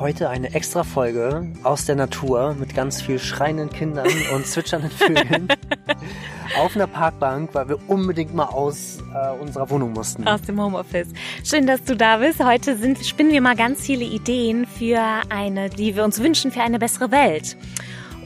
Heute eine extra Folge aus der Natur mit ganz viel schreienden Kindern und zwitschernden Vögeln auf einer Parkbank, weil wir unbedingt mal aus äh, unserer Wohnung mussten. Aus dem Homeoffice. Schön, dass du da bist. Heute sind, spinnen wir mal ganz viele Ideen für eine, die wir uns wünschen für eine bessere Welt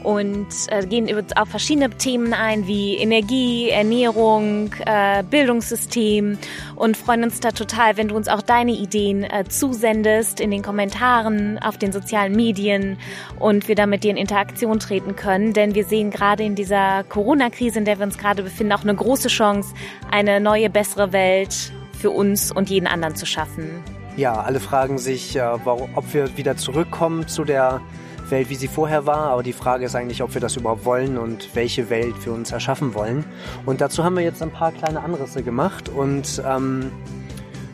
und äh, gehen auf verschiedene Themen ein wie Energie, Ernährung, äh, Bildungssystem und freuen uns da total, wenn du uns auch deine Ideen äh, zusendest in den Kommentaren auf den sozialen Medien und wir da mit dir in Interaktion treten können, denn wir sehen gerade in dieser Corona-Krise, in der wir uns gerade befinden, auch eine große Chance, eine neue, bessere Welt für uns und jeden anderen zu schaffen. Ja, alle fragen sich, äh, ob wir wieder zurückkommen zu der Welt, wie sie vorher war, aber die Frage ist eigentlich, ob wir das überhaupt wollen und welche Welt wir uns erschaffen wollen. Und dazu haben wir jetzt ein paar kleine Anrisse gemacht und ähm,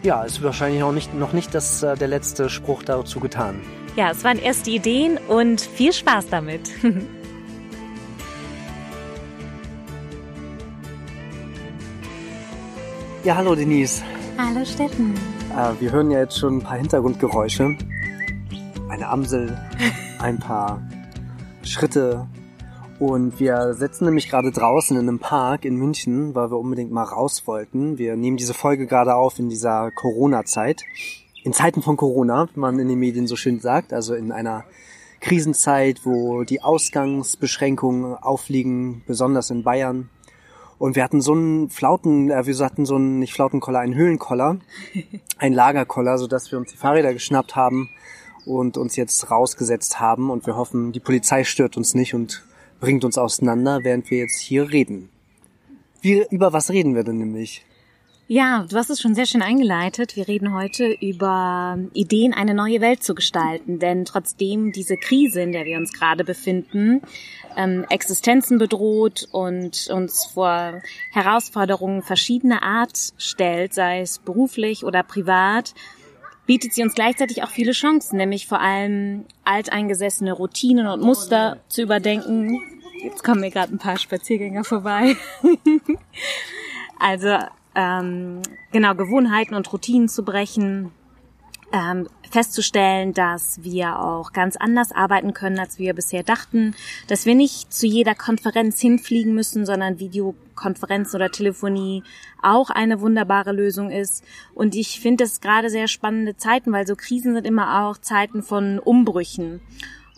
ja, ist wahrscheinlich auch nicht, noch nicht das, äh, der letzte Spruch dazu getan. Ja, es waren erste Ideen und viel Spaß damit. ja, hallo Denise. Hallo Steffen. Äh, wir hören ja jetzt schon ein paar Hintergrundgeräusche. Eine Amsel, ein paar Schritte. Und wir sitzen nämlich gerade draußen in einem Park in München, weil wir unbedingt mal raus wollten. Wir nehmen diese Folge gerade auf in dieser Corona-Zeit. In Zeiten von Corona, wie man in den Medien so schön sagt, also in einer Krisenzeit, wo die Ausgangsbeschränkungen aufliegen, besonders in Bayern. Und wir hatten so einen Flauten, äh, wir hatten so einen, nicht Flautenkoller, einen Höhlenkoller, einen Lagerkoller, sodass wir uns die Fahrräder geschnappt haben und uns jetzt rausgesetzt haben und wir hoffen, die Polizei stört uns nicht und bringt uns auseinander, während wir jetzt hier reden. Wie, über was reden wir denn nämlich? Ja, du hast es schon sehr schön eingeleitet. Wir reden heute über Ideen, eine neue Welt zu gestalten. Denn trotzdem diese Krise, in der wir uns gerade befinden, ähm, Existenzen bedroht und uns vor Herausforderungen verschiedener Art stellt, sei es beruflich oder privat, bietet sie uns gleichzeitig auch viele Chancen, nämlich vor allem alteingesessene Routinen und Muster zu überdenken. Jetzt kommen mir gerade ein paar Spaziergänger vorbei. also ähm, genau Gewohnheiten und Routinen zu brechen, ähm, festzustellen, dass wir auch ganz anders arbeiten können, als wir bisher dachten, dass wir nicht zu jeder Konferenz hinfliegen müssen, sondern Videokonferenz oder Telefonie auch eine wunderbare Lösung ist. Und ich finde es gerade sehr spannende Zeiten, weil so Krisen sind immer auch Zeiten von Umbrüchen.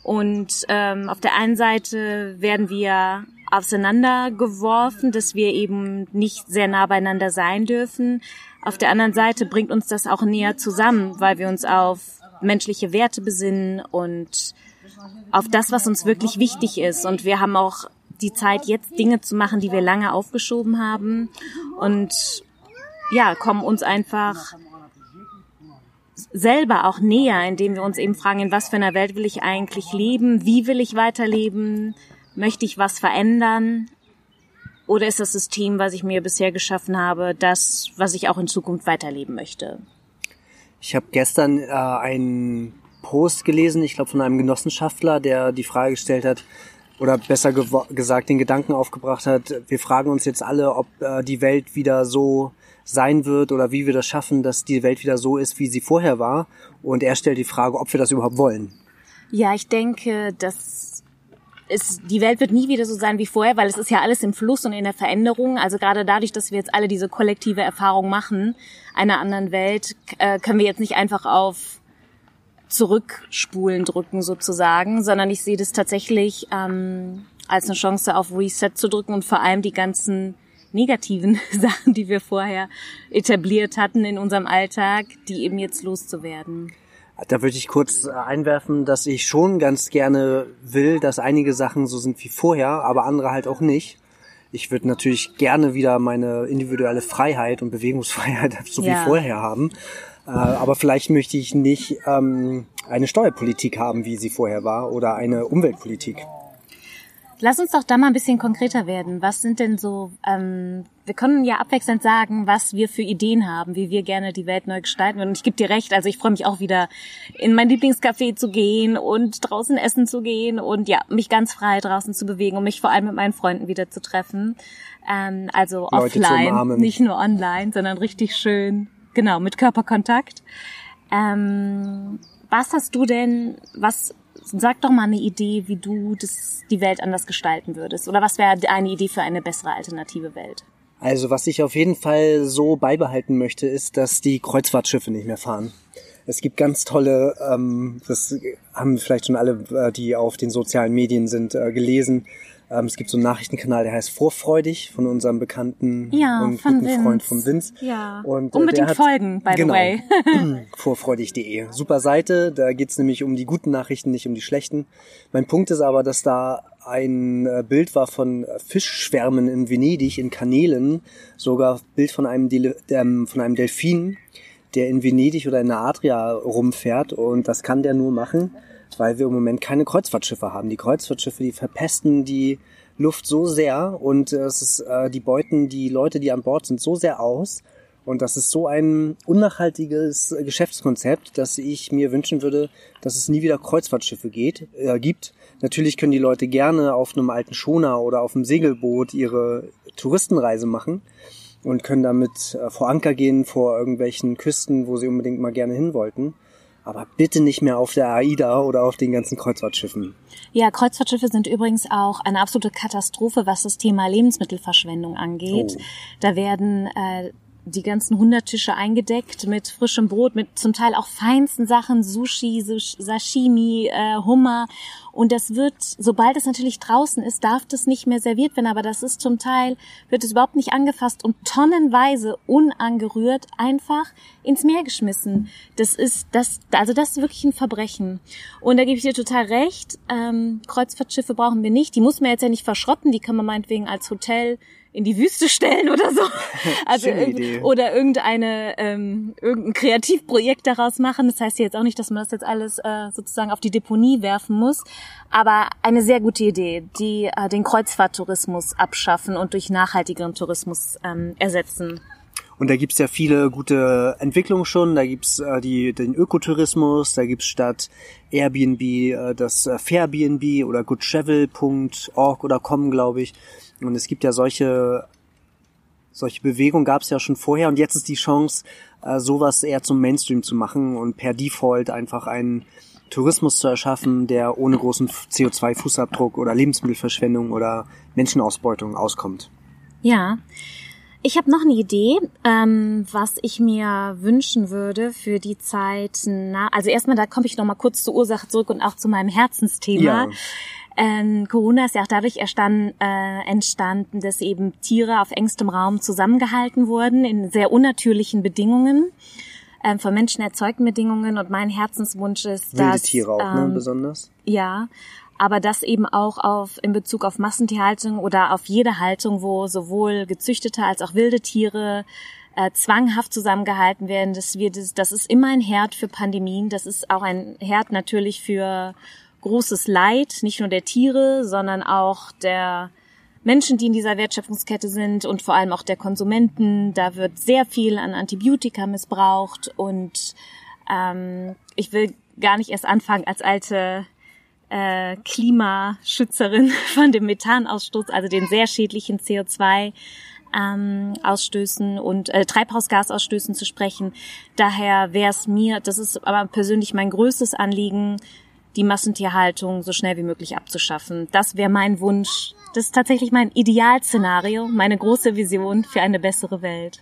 Und ähm, auf der einen Seite werden wir auseinandergeworfen, dass wir eben nicht sehr nah beieinander sein dürfen. Auf der anderen Seite bringt uns das auch näher zusammen, weil wir uns auf menschliche Werte besinnen und auf das, was uns wirklich wichtig ist. Und wir haben auch die Zeit, jetzt Dinge zu machen, die wir lange aufgeschoben haben und ja, kommen uns einfach selber auch näher, indem wir uns eben fragen, in was für einer Welt will ich eigentlich leben? Wie will ich weiterleben? Möchte ich was verändern? Oder ist das System, was ich mir bisher geschaffen habe, das, was ich auch in Zukunft weiterleben möchte? Ich habe gestern äh, einen Post gelesen, ich glaube von einem Genossenschaftler, der die Frage gestellt hat, oder besser gesagt den Gedanken aufgebracht hat, wir fragen uns jetzt alle, ob äh, die Welt wieder so sein wird oder wie wir das schaffen, dass die Welt wieder so ist, wie sie vorher war. Und er stellt die Frage, ob wir das überhaupt wollen. Ja, ich denke, dass es, die Welt wird nie wieder so sein wie vorher, weil es ist ja alles im Fluss und in der Veränderung. Also gerade dadurch, dass wir jetzt alle diese kollektive Erfahrung machen einer anderen Welt, äh, können wir jetzt nicht einfach auf Zurückspulen drücken sozusagen, sondern ich sehe das tatsächlich ähm, als eine Chance auf Reset zu drücken und vor allem die ganzen negativen Sachen, die wir vorher etabliert hatten in unserem Alltag, die eben jetzt loszuwerden. Da würde ich kurz äh, einwerfen, dass ich schon ganz gerne will, dass einige Sachen so sind wie vorher, aber andere halt auch nicht. Ich würde natürlich gerne wieder meine individuelle Freiheit und Bewegungsfreiheit so ja. wie vorher haben. Äh, aber vielleicht möchte ich nicht ähm, eine Steuerpolitik haben, wie sie vorher war, oder eine Umweltpolitik. Lass uns doch da mal ein bisschen konkreter werden. Was sind denn so, ähm, wir können ja abwechselnd sagen, was wir für Ideen haben, wie wir gerne die Welt neu gestalten würden. Und ich gebe dir recht, also ich freue mich auch wieder, in mein Lieblingscafé zu gehen und draußen essen zu gehen und ja, mich ganz frei draußen zu bewegen und mich vor allem mit meinen Freunden wieder zu treffen. Ähm, also Leute offline, nicht nur online, sondern richtig schön, genau, mit Körperkontakt. Ähm, was hast du denn, was Sag doch mal eine Idee, wie du das, die Welt anders gestalten würdest. Oder was wäre eine Idee für eine bessere alternative Welt? Also was ich auf jeden Fall so beibehalten möchte, ist, dass die Kreuzfahrtschiffe nicht mehr fahren. Es gibt ganz tolle, ähm, das haben vielleicht schon alle, äh, die auf den sozialen Medien sind, äh, gelesen, ähm, es gibt so einen Nachrichtenkanal, der heißt Vorfreudig von unserem bekannten ja, und guten Vince. Freund von Vince. Ja. Und, äh, Unbedingt hat, folgen, by genau, the way. vorfreudig.de. Super Seite, da geht's nämlich um die guten Nachrichten, nicht um die schlechten. Mein Punkt ist aber, dass da ein äh, Bild war von Fischschwärmen in Venedig, in Kanälen, sogar Bild von einem, Dele ähm, von einem Delfin, der in Venedig oder in der Adria rumfährt und das kann der nur machen, weil wir im Moment keine Kreuzfahrtschiffe haben. Die Kreuzfahrtschiffe, die verpesten die Luft so sehr und äh, es ist, äh, die beuten die Leute, die an Bord sind, so sehr aus. Und das ist so ein unnachhaltiges Geschäftskonzept, dass ich mir wünschen würde, dass es nie wieder Kreuzfahrtschiffe geht, äh, gibt. Natürlich können die Leute gerne auf einem alten Schoner oder auf einem Segelboot ihre Touristenreise machen und können damit äh, vor Anker gehen vor irgendwelchen Küsten, wo sie unbedingt mal gerne hin wollten aber bitte nicht mehr auf der AIDA oder auf den ganzen Kreuzfahrtschiffen. Ja, Kreuzfahrtschiffe sind übrigens auch eine absolute Katastrophe, was das Thema Lebensmittelverschwendung angeht. Oh. Da werden äh, die ganzen Hundertische eingedeckt mit frischem Brot, mit zum Teil auch feinsten Sachen, Sushi, Sashimi, äh, Hummer. Und das wird, sobald es natürlich draußen ist, darf das nicht mehr serviert werden. Aber das ist zum Teil, wird es überhaupt nicht angefasst und tonnenweise unangerührt einfach ins Meer geschmissen. Das ist, das, also das ist wirklich ein Verbrechen. Und da gebe ich dir total recht. Ähm, Kreuzfahrtschiffe brauchen wir nicht. Die muss man jetzt ja nicht verschrotten. Die kann man meinetwegen als Hotel in die Wüste stellen oder so. Also oder irgendeine ähm, irgendein Kreativprojekt daraus machen. Das heißt jetzt auch nicht, dass man das jetzt alles äh, sozusagen auf die Deponie werfen muss, aber eine sehr gute Idee, die äh, den Kreuzfahrttourismus abschaffen und durch nachhaltigeren Tourismus ähm, ersetzen. Und da gibt's ja viele gute Entwicklungen schon. Da gibt's äh, die, den Ökotourismus, da gibt's statt Airbnb äh, das äh, Fairbnb oder goodtravel.org oder com, glaube ich. Und es gibt ja solche, solche Bewegungen gab es ja schon vorher und jetzt ist die Chance, äh, sowas eher zum Mainstream zu machen und per Default einfach einen Tourismus zu erschaffen, der ohne großen CO2-Fußabdruck oder Lebensmittelverschwendung oder Menschenausbeutung auskommt. Ja. Ich habe noch eine Idee, ähm, was ich mir wünschen würde für die Zeit. Na, also erstmal, da komme ich noch mal kurz zur Ursache zurück und auch zu meinem Herzensthema. Ja. Ähm, Corona ist ja auch dadurch erstanden, äh, entstanden, dass eben Tiere auf engstem Raum zusammengehalten wurden in sehr unnatürlichen Bedingungen, ähm, von Menschen erzeugten Bedingungen. Und mein Herzenswunsch ist, Wilde dass Tiere auch, ne, ähm, ne, besonders. Ja, aber das eben auch auf in Bezug auf Massentierhaltung oder auf jede Haltung, wo sowohl gezüchtete als auch wilde Tiere äh, zwanghaft zusammengehalten werden. Das, wir, das, das ist immer ein Herd für Pandemien. Das ist auch ein Herd natürlich für großes Leid, nicht nur der Tiere, sondern auch der Menschen, die in dieser Wertschöpfungskette sind und vor allem auch der Konsumenten. Da wird sehr viel an Antibiotika missbraucht und ähm, ich will gar nicht erst anfangen als alte äh, Klimaschützerin von dem Methanausstoß, also den sehr schädlichen CO2 ähm, Ausstößen und äh, Treibhausgasausstößen zu sprechen. Daher wäre es mir, das ist aber persönlich mein größtes Anliegen, die Massentierhaltung so schnell wie möglich abzuschaffen. Das wäre mein Wunsch. Das ist tatsächlich mein Idealszenario, meine große Vision für eine bessere Welt.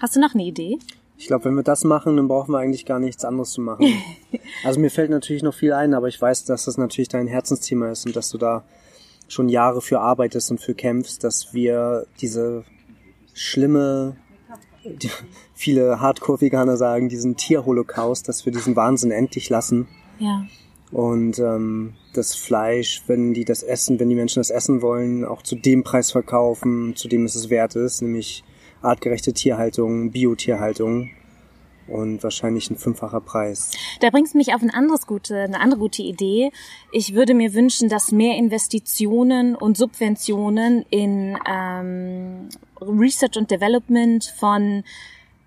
Hast du noch eine Idee? Ich glaube, wenn wir das machen, dann brauchen wir eigentlich gar nichts anderes zu machen. also mir fällt natürlich noch viel ein, aber ich weiß, dass das natürlich dein Herzensthema ist und dass du da schon Jahre für arbeitest und für kämpfst, dass wir diese schlimme viele Hardcore-Veganer sagen, diesen Tierholocaust, dass wir diesen Wahnsinn endlich lassen. Ja. Und ähm, das Fleisch, wenn die das essen, wenn die Menschen das essen wollen, auch zu dem Preis verkaufen, zu dem es es wert ist, nämlich artgerechte Tierhaltung, Biotierhaltung. Und wahrscheinlich ein fünffacher Preis. Da bringst du mich auf ein anderes gute, eine andere gute Idee. Ich würde mir wünschen, dass mehr Investitionen und Subventionen in ähm, Research und Development von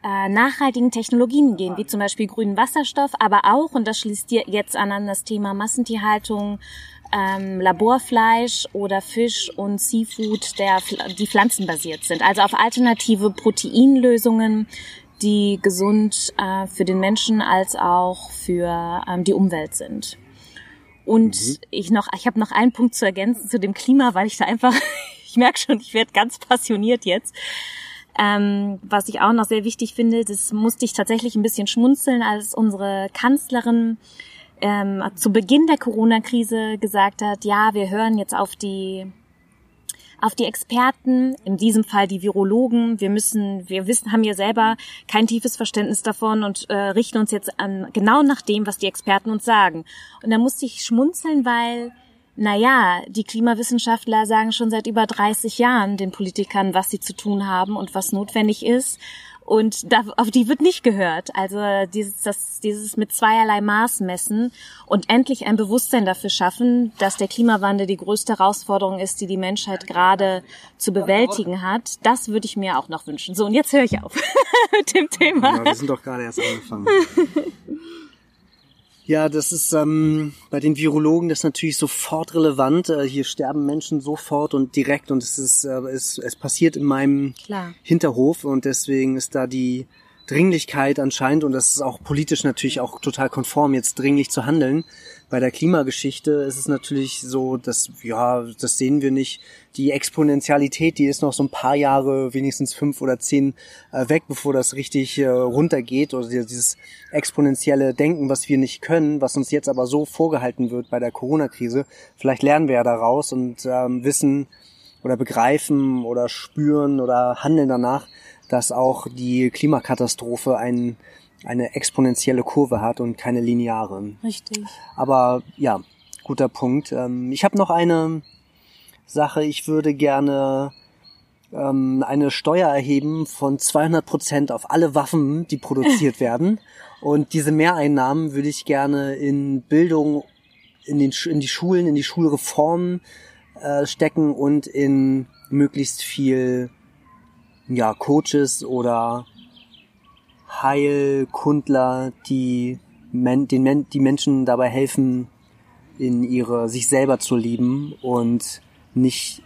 äh, nachhaltigen Technologien gehen, wie zum Beispiel grünen Wasserstoff, aber auch, und das schließt dir jetzt an an das Thema Massentierhaltung, ähm, Laborfleisch oder Fisch und Seafood, der, die pflanzenbasiert sind. Also auf alternative Proteinlösungen, die gesund äh, für den Menschen als auch für ähm, die Umwelt sind. Und mhm. ich noch, ich habe noch einen Punkt zu ergänzen zu dem Klima, weil ich da einfach, ich merke schon, ich werde ganz passioniert jetzt. Ähm, was ich auch noch sehr wichtig finde, das musste ich tatsächlich ein bisschen schmunzeln, als unsere Kanzlerin ähm, zu Beginn der Corona-Krise gesagt hat, ja, wir hören jetzt auf die auf die Experten, in diesem Fall die Virologen. Wir müssen, wir wissen, haben ja selber kein tiefes Verständnis davon und äh, richten uns jetzt an genau nach dem, was die Experten uns sagen. Und da musste ich schmunzeln, weil naja, die Klimawissenschaftler sagen schon seit über 30 Jahren den Politikern, was sie zu tun haben und was notwendig ist. Und da, auf die wird nicht gehört. Also dieses, das, dieses mit zweierlei Maß messen und endlich ein Bewusstsein dafür schaffen, dass der Klimawandel die größte Herausforderung ist, die die Menschheit gerade zu bewältigen hat. Das würde ich mir auch noch wünschen. So, und jetzt höre ich auf mit dem Thema. Ja, wir sind doch gerade erst angefangen. Ja, das ist ähm, bei den Virologen das ist natürlich sofort relevant. Äh, hier sterben Menschen sofort und direkt und es ist äh, es, es passiert in meinem Klar. Hinterhof und deswegen ist da die Dringlichkeit anscheinend, und das ist auch politisch natürlich auch total konform, jetzt dringlich zu handeln. Bei der Klimageschichte ist es natürlich so, dass, ja, das sehen wir nicht. Die Exponentialität, die ist noch so ein paar Jahre, wenigstens fünf oder zehn äh, weg, bevor das richtig äh, runtergeht. Oder dieses exponentielle Denken, was wir nicht können, was uns jetzt aber so vorgehalten wird bei der Corona-Krise. Vielleicht lernen wir ja daraus und ähm, wissen oder begreifen oder spüren oder handeln danach, dass auch die Klimakatastrophe ein, eine exponentielle Kurve hat und keine lineare. Richtig. Aber ja, guter Punkt. Ähm, ich habe noch eine Sache. Ich würde gerne ähm, eine Steuer erheben von 200 Prozent auf alle Waffen, die produziert werden. Und diese Mehreinnahmen würde ich gerne in Bildung, in, den, in die Schulen, in die Schulreformen äh, stecken und in möglichst viel ja, Coaches oder Heilkundler, die men den men die Menschen dabei helfen, in ihre sich selber zu lieben und nicht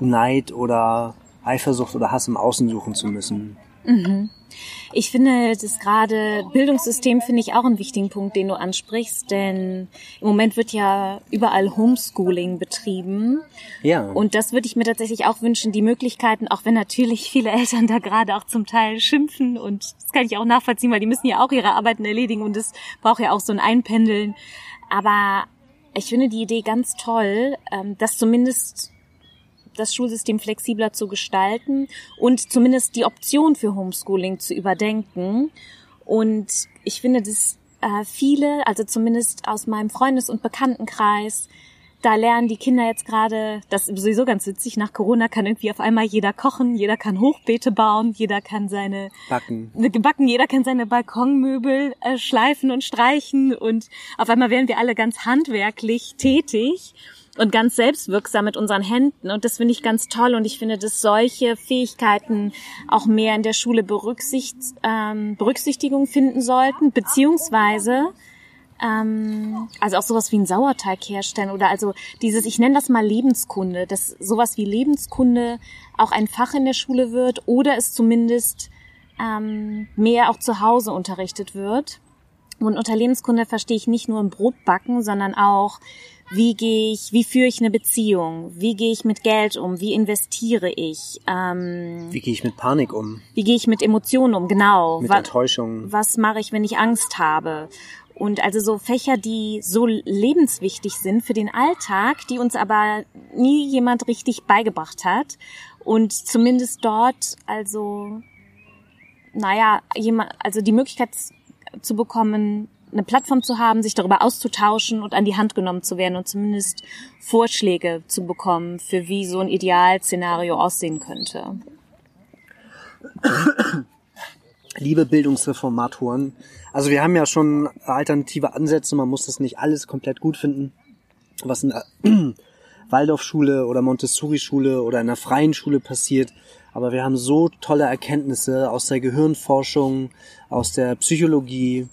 Neid oder Eifersucht oder Hass im Außen suchen zu müssen. Mhm. Ich finde das gerade Bildungssystem finde ich auch einen wichtigen Punkt, den du ansprichst, denn im Moment wird ja überall Homeschooling betrieben. Ja. Und das würde ich mir tatsächlich auch wünschen, die Möglichkeiten, auch wenn natürlich viele Eltern da gerade auch zum Teil schimpfen und das kann ich auch nachvollziehen, weil die müssen ja auch ihre Arbeiten erledigen und es braucht ja auch so ein Einpendeln. Aber ich finde die Idee ganz toll, ähm, dass zumindest das Schulsystem flexibler zu gestalten und zumindest die Option für Homeschooling zu überdenken. Und ich finde, dass äh, viele, also zumindest aus meinem Freundes- und Bekanntenkreis, da lernen die Kinder jetzt gerade, das ist sowieso ganz witzig, nach Corona kann irgendwie auf einmal jeder kochen, jeder kann Hochbeete bauen, jeder kann seine backen, backen jeder kann seine Balkonmöbel äh, schleifen und streichen und auf einmal werden wir alle ganz handwerklich tätig und ganz selbstwirksam mit unseren Händen. Und das finde ich ganz toll. Und ich finde, dass solche Fähigkeiten auch mehr in der Schule Berücksicht, ähm, Berücksichtigung finden sollten, beziehungsweise ähm, also auch sowas wie ein Sauerteig herstellen oder also dieses, ich nenne das mal Lebenskunde, dass sowas wie Lebenskunde auch ein Fach in der Schule wird oder es zumindest ähm, mehr auch zu Hause unterrichtet wird. Und unter Lebenskunde verstehe ich nicht nur ein Brotbacken, sondern auch wie gehe ich, wie führe ich eine Beziehung, wie gehe ich mit Geld um, wie investiere ich, ähm, wie gehe ich mit Panik um, wie gehe ich mit Emotionen um, genau, mit Enttäuschung, was mache ich, wenn ich Angst habe und also so Fächer, die so lebenswichtig sind für den Alltag, die uns aber nie jemand richtig beigebracht hat und zumindest dort also naja, jemand, also die Möglichkeit zu bekommen, eine Plattform zu haben, sich darüber auszutauschen und an die Hand genommen zu werden und zumindest Vorschläge zu bekommen, für wie so ein Idealszenario aussehen könnte. Liebe Bildungsreformatoren, also wir haben ja schon alternative Ansätze, man muss das nicht alles komplett gut finden, was in der Waldorfschule oder Montessori-Schule oder in einer freien Schule passiert. Aber wir haben so tolle Erkenntnisse aus der Gehirnforschung, aus der Psychologie.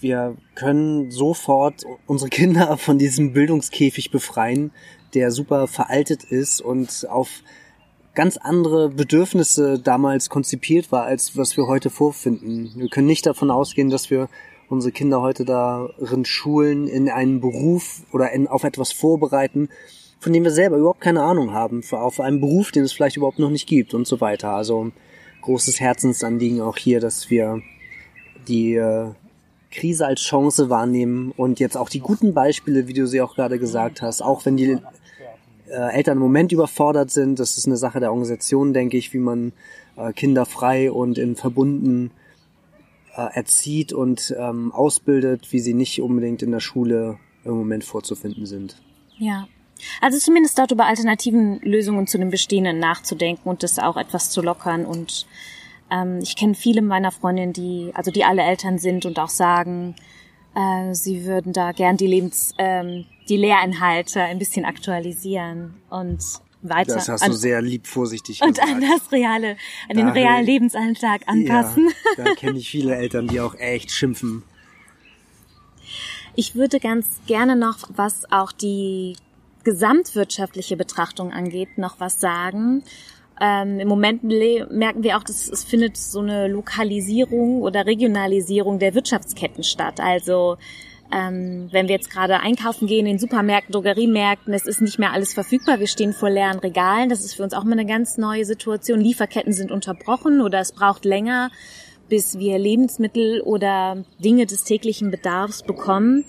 Wir können sofort unsere Kinder von diesem Bildungskäfig befreien, der super veraltet ist und auf ganz andere Bedürfnisse damals konzipiert war, als was wir heute vorfinden. Wir können nicht davon ausgehen, dass wir unsere Kinder heute darin schulen, in einen Beruf oder in, auf etwas vorbereiten, von dem wir selber überhaupt keine Ahnung haben, auf einen Beruf, den es vielleicht überhaupt noch nicht gibt und so weiter. Also großes Herzensanliegen auch hier, dass wir die äh, Krise als Chance wahrnehmen und jetzt auch die guten Beispiele, wie du sie auch gerade gesagt hast, auch wenn die äh, Eltern im Moment überfordert sind, das ist eine Sache der Organisation, denke ich, wie man äh, Kinder frei und in verbunden äh, erzieht und ähm, ausbildet, wie sie nicht unbedingt in der Schule im Moment vorzufinden sind. Ja. Also zumindest dort über alternativen Lösungen zu den bestehenden nachzudenken und das auch etwas zu lockern. Und ähm, ich kenne viele meiner Freundinnen, die, also die alle Eltern sind und auch sagen, äh, sie würden da gern die Lebens, ähm, die Lehrinhalte ein bisschen aktualisieren und weiter. Das hast du sehr lieb vorsichtig und gesagt. Und an das reale, an den realen Lebensalltag anpassen. Ja, da kenne ich viele Eltern, die auch echt schimpfen. Ich würde ganz gerne noch, was auch die gesamtwirtschaftliche Betrachtung angeht, noch was sagen. Ähm, Im Moment merken wir auch, dass es findet so eine Lokalisierung oder Regionalisierung der Wirtschaftsketten statt. Also ähm, wenn wir jetzt gerade einkaufen gehen in Supermärkten, Drogeriemärkten, es ist nicht mehr alles verfügbar. Wir stehen vor leeren Regalen. Das ist für uns auch mal eine ganz neue Situation. Lieferketten sind unterbrochen oder es braucht länger, bis wir Lebensmittel oder Dinge des täglichen Bedarfs bekommen.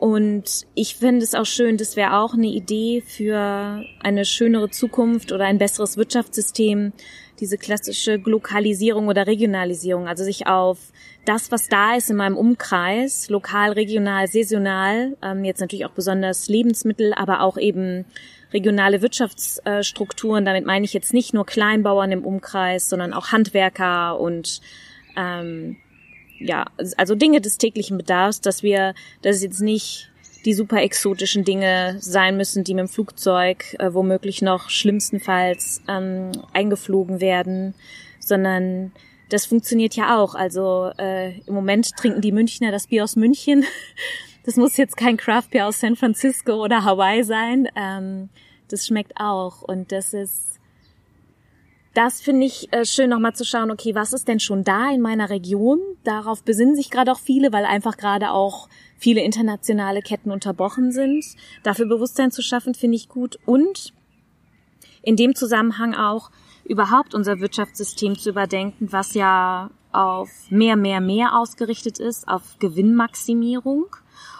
Und ich finde es auch schön, das wäre auch eine Idee für eine schönere Zukunft oder ein besseres Wirtschaftssystem, diese klassische Lokalisierung oder Regionalisierung, also sich auf das, was da ist in meinem Umkreis, lokal, regional, saisonal, ähm, jetzt natürlich auch besonders Lebensmittel, aber auch eben regionale Wirtschaftsstrukturen. Damit meine ich jetzt nicht nur Kleinbauern im Umkreis, sondern auch Handwerker und ähm, ja, also Dinge des täglichen Bedarfs, dass wir, dass es jetzt nicht die super exotischen Dinge sein müssen, die mit dem Flugzeug äh, womöglich noch schlimmstenfalls ähm, eingeflogen werden, sondern das funktioniert ja auch. Also äh, im Moment trinken die Münchner das Bier aus München. Das muss jetzt kein Craft Beer aus San Francisco oder Hawaii sein. Ähm, das schmeckt auch und das ist das finde ich äh, schön nochmal zu schauen, okay, was ist denn schon da in meiner Region? Darauf besinnen sich gerade auch viele, weil einfach gerade auch viele internationale Ketten unterbrochen sind. Dafür Bewusstsein zu schaffen, finde ich gut. Und in dem Zusammenhang auch überhaupt unser Wirtschaftssystem zu überdenken, was ja auf mehr, mehr, mehr ausgerichtet ist, auf Gewinnmaximierung.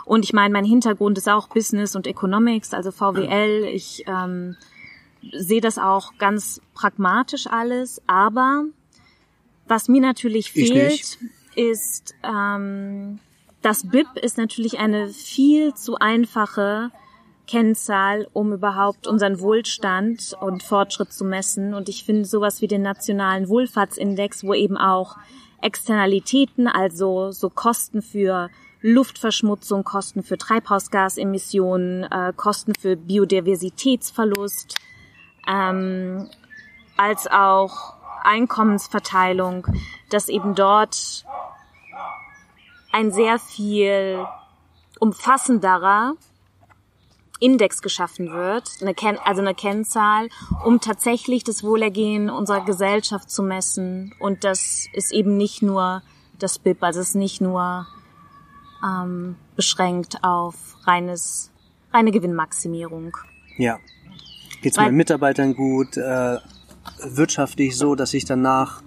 Und ich meine, mein Hintergrund ist auch Business und Economics, also VWL. Ich ähm, sehe das auch ganz pragmatisch alles, aber was mir natürlich fehlt, ist ähm, das BIP ist natürlich eine viel zu einfache Kennzahl, um überhaupt unseren Wohlstand und Fortschritt zu messen. Und ich finde sowas wie den nationalen Wohlfahrtsindex, wo eben auch Externalitäten, also so Kosten für Luftverschmutzung, Kosten für Treibhausgasemissionen, äh, Kosten für Biodiversitätsverlust, ähm, als auch Einkommensverteilung, dass eben dort ein sehr viel umfassenderer Index geschaffen wird, eine Ken also eine Kennzahl, um tatsächlich das Wohlergehen unserer Gesellschaft zu messen. Und das ist eben nicht nur das BIP, also es ist nicht nur ähm, beschränkt auf reines, reine Gewinnmaximierung. Ja, Geht es meinen Mitarbeitern gut? Äh, wirtschaftlich so, dass ich danach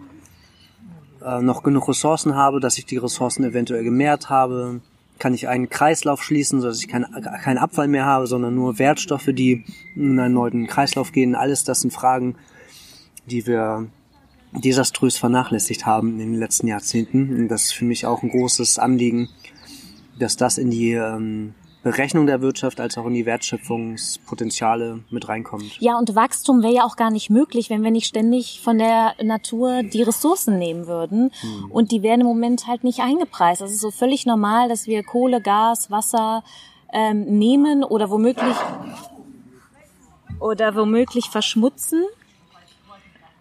äh, noch genug Ressourcen habe, dass ich die Ressourcen eventuell gemehrt habe? Kann ich einen Kreislauf schließen, sodass ich keinen kein Abfall mehr habe, sondern nur Wertstoffe, die in einen neuen Kreislauf gehen? Alles das sind Fragen, die wir desaströs vernachlässigt haben in den letzten Jahrzehnten. Und das ist für mich auch ein großes Anliegen, dass das in die ähm, Berechnung der Wirtschaft als auch in die Wertschöpfungspotenziale mit reinkommt. Ja, und Wachstum wäre ja auch gar nicht möglich, wenn wir nicht ständig von der Natur die Ressourcen nehmen würden. Hm. Und die werden im Moment halt nicht eingepreist. Das ist so völlig normal, dass wir Kohle, Gas, Wasser ähm, nehmen oder womöglich oder womöglich verschmutzen.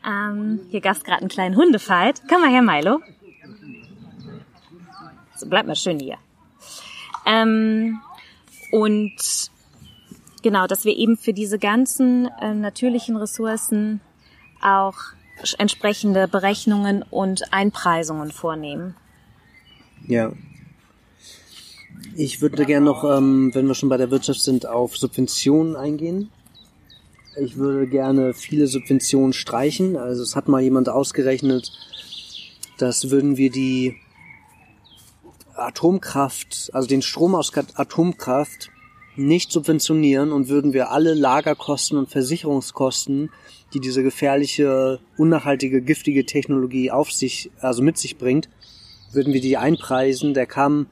Ähm, hier gab es gerade einen kleinen Hundefight. Komm mal her, Milo. So, bleib mal schön hier. Ähm, und genau, dass wir eben für diese ganzen äh, natürlichen Ressourcen auch entsprechende Berechnungen und Einpreisungen vornehmen. Ja. Ich würde gerne noch, ähm, wenn wir schon bei der Wirtschaft sind, auf Subventionen eingehen. Ich würde gerne viele Subventionen streichen. Also es hat mal jemand ausgerechnet, dass würden wir die Atomkraft, also den Strom aus Atomkraft nicht subventionieren und würden wir alle Lagerkosten und Versicherungskosten, die diese gefährliche, unnachhaltige, giftige Technologie auf sich, also mit sich bringt, würden wir die einpreisen. Der kam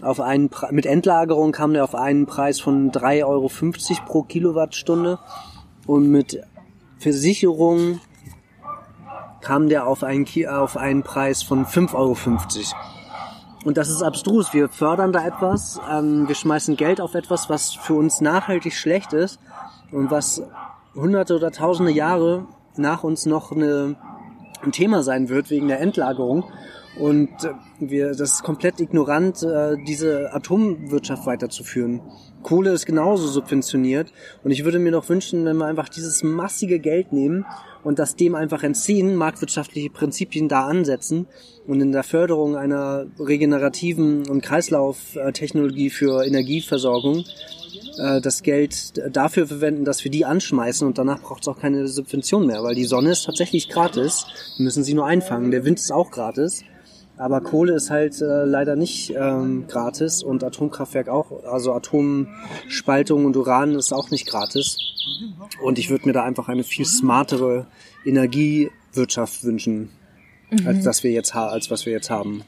auf einen, mit Endlagerung kam der auf einen Preis von 3,50 Euro pro Kilowattstunde und mit Versicherung kam der auf einen, auf einen Preis von 5,50 Euro. Und das ist abstrus. Wir fördern da etwas, ähm, wir schmeißen Geld auf etwas, was für uns nachhaltig schlecht ist und was hunderte oder tausende Jahre nach uns noch eine, ein Thema sein wird wegen der Endlagerung. Und äh, wir, das ist komplett ignorant, äh, diese Atomwirtschaft weiterzuführen. Kohle ist genauso subventioniert. Und ich würde mir doch wünschen, wenn wir einfach dieses massige Geld nehmen und das dem einfach entziehen, marktwirtschaftliche Prinzipien da ansetzen und in der Förderung einer regenerativen und Kreislauftechnologie für Energieversorgung äh, das Geld dafür verwenden, dass wir die anschmeißen und danach braucht es auch keine Subvention mehr, weil die Sonne ist tatsächlich gratis. Wir müssen sie nur einfangen. Der Wind ist auch gratis. Aber Kohle ist halt äh, leider nicht ähm, gratis und Atomkraftwerk auch, also Atomspaltung und Uran ist auch nicht gratis. Und ich würde mir da einfach eine viel smartere Energiewirtschaft wünschen, mhm. als das wir jetzt als was wir jetzt haben.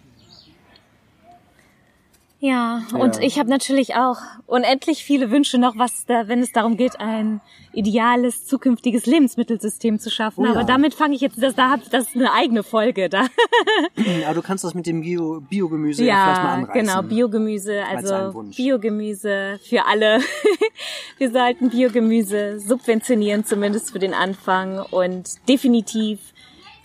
Ja, und ja. ich habe natürlich auch unendlich viele Wünsche noch, was da, wenn es darum geht, ein ideales zukünftiges Lebensmittelsystem zu schaffen. Oh ja. Aber damit fange ich jetzt, das, da hat das ist eine eigene Folge da. Aber du kannst das mit dem Bio, Biogemüse ja, ja vielleicht mal anreißen. Genau, Biogemüse, also Biogemüse für alle. Wir sollten Biogemüse subventionieren, zumindest für den Anfang und definitiv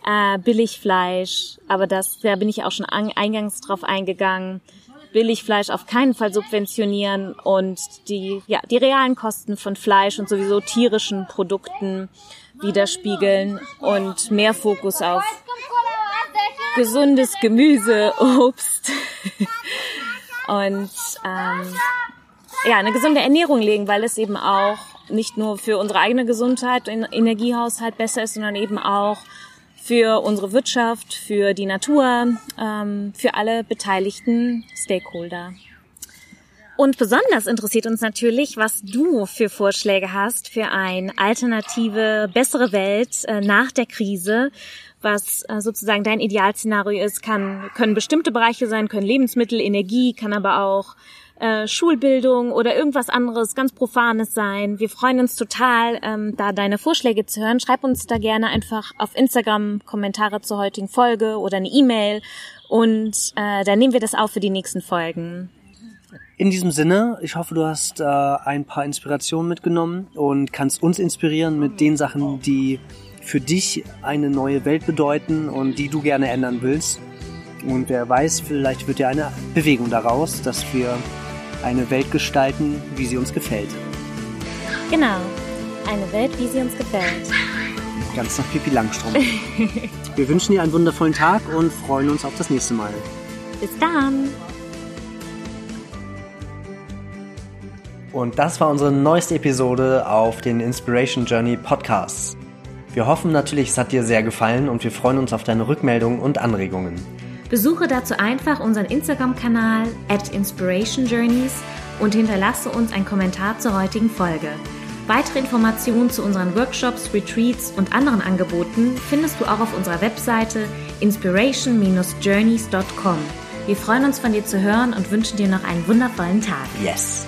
äh, Billigfleisch. Aber das, da bin ich auch schon an, eingangs drauf eingegangen Billigfleisch auf keinen Fall subventionieren und die, ja, die realen Kosten von Fleisch und sowieso tierischen Produkten widerspiegeln und mehr Fokus auf gesundes Gemüse, Obst und ähm, ja, eine gesunde Ernährung legen, weil es eben auch nicht nur für unsere eigene Gesundheit und Energiehaushalt besser ist, sondern eben auch für unsere Wirtschaft, für die Natur, ähm, für alle beteiligten Stakeholder. Und besonders interessiert uns natürlich, was du für Vorschläge hast für eine alternative, bessere Welt äh, nach der Krise. Was äh, sozusagen dein Idealszenario ist, kann, können bestimmte Bereiche sein, können Lebensmittel, Energie, kann aber auch äh, Schulbildung oder irgendwas anderes ganz Profanes sein. Wir freuen uns total, ähm, da deine Vorschläge zu hören. Schreib uns da gerne einfach auf Instagram Kommentare zur heutigen Folge oder eine E-Mail und äh, dann nehmen wir das auf für die nächsten Folgen. In diesem Sinne, ich hoffe, du hast äh, ein paar Inspirationen mitgenommen und kannst uns inspirieren mit den Sachen, die für dich eine neue Welt bedeuten und die du gerne ändern willst. Und wer weiß, vielleicht wird ja eine Bewegung daraus, dass wir eine Welt gestalten, wie sie uns gefällt. Genau, eine Welt, wie sie uns gefällt. Ganz nach Pipi Langstrom. Wir wünschen dir einen wundervollen Tag und freuen uns auf das nächste Mal. Bis dann. Und das war unsere neueste Episode auf den Inspiration Journey Podcasts. Wir hoffen natürlich, es hat dir sehr gefallen und wir freuen uns auf deine Rückmeldungen und Anregungen. Besuche dazu einfach unseren Instagram-Kanal at Inspiration Journeys und hinterlasse uns einen Kommentar zur heutigen Folge. Weitere Informationen zu unseren Workshops, Retreats und anderen Angeboten findest du auch auf unserer Webseite inspiration-journeys.com. Wir freuen uns von dir zu hören und wünschen dir noch einen wundervollen Tag. Yes.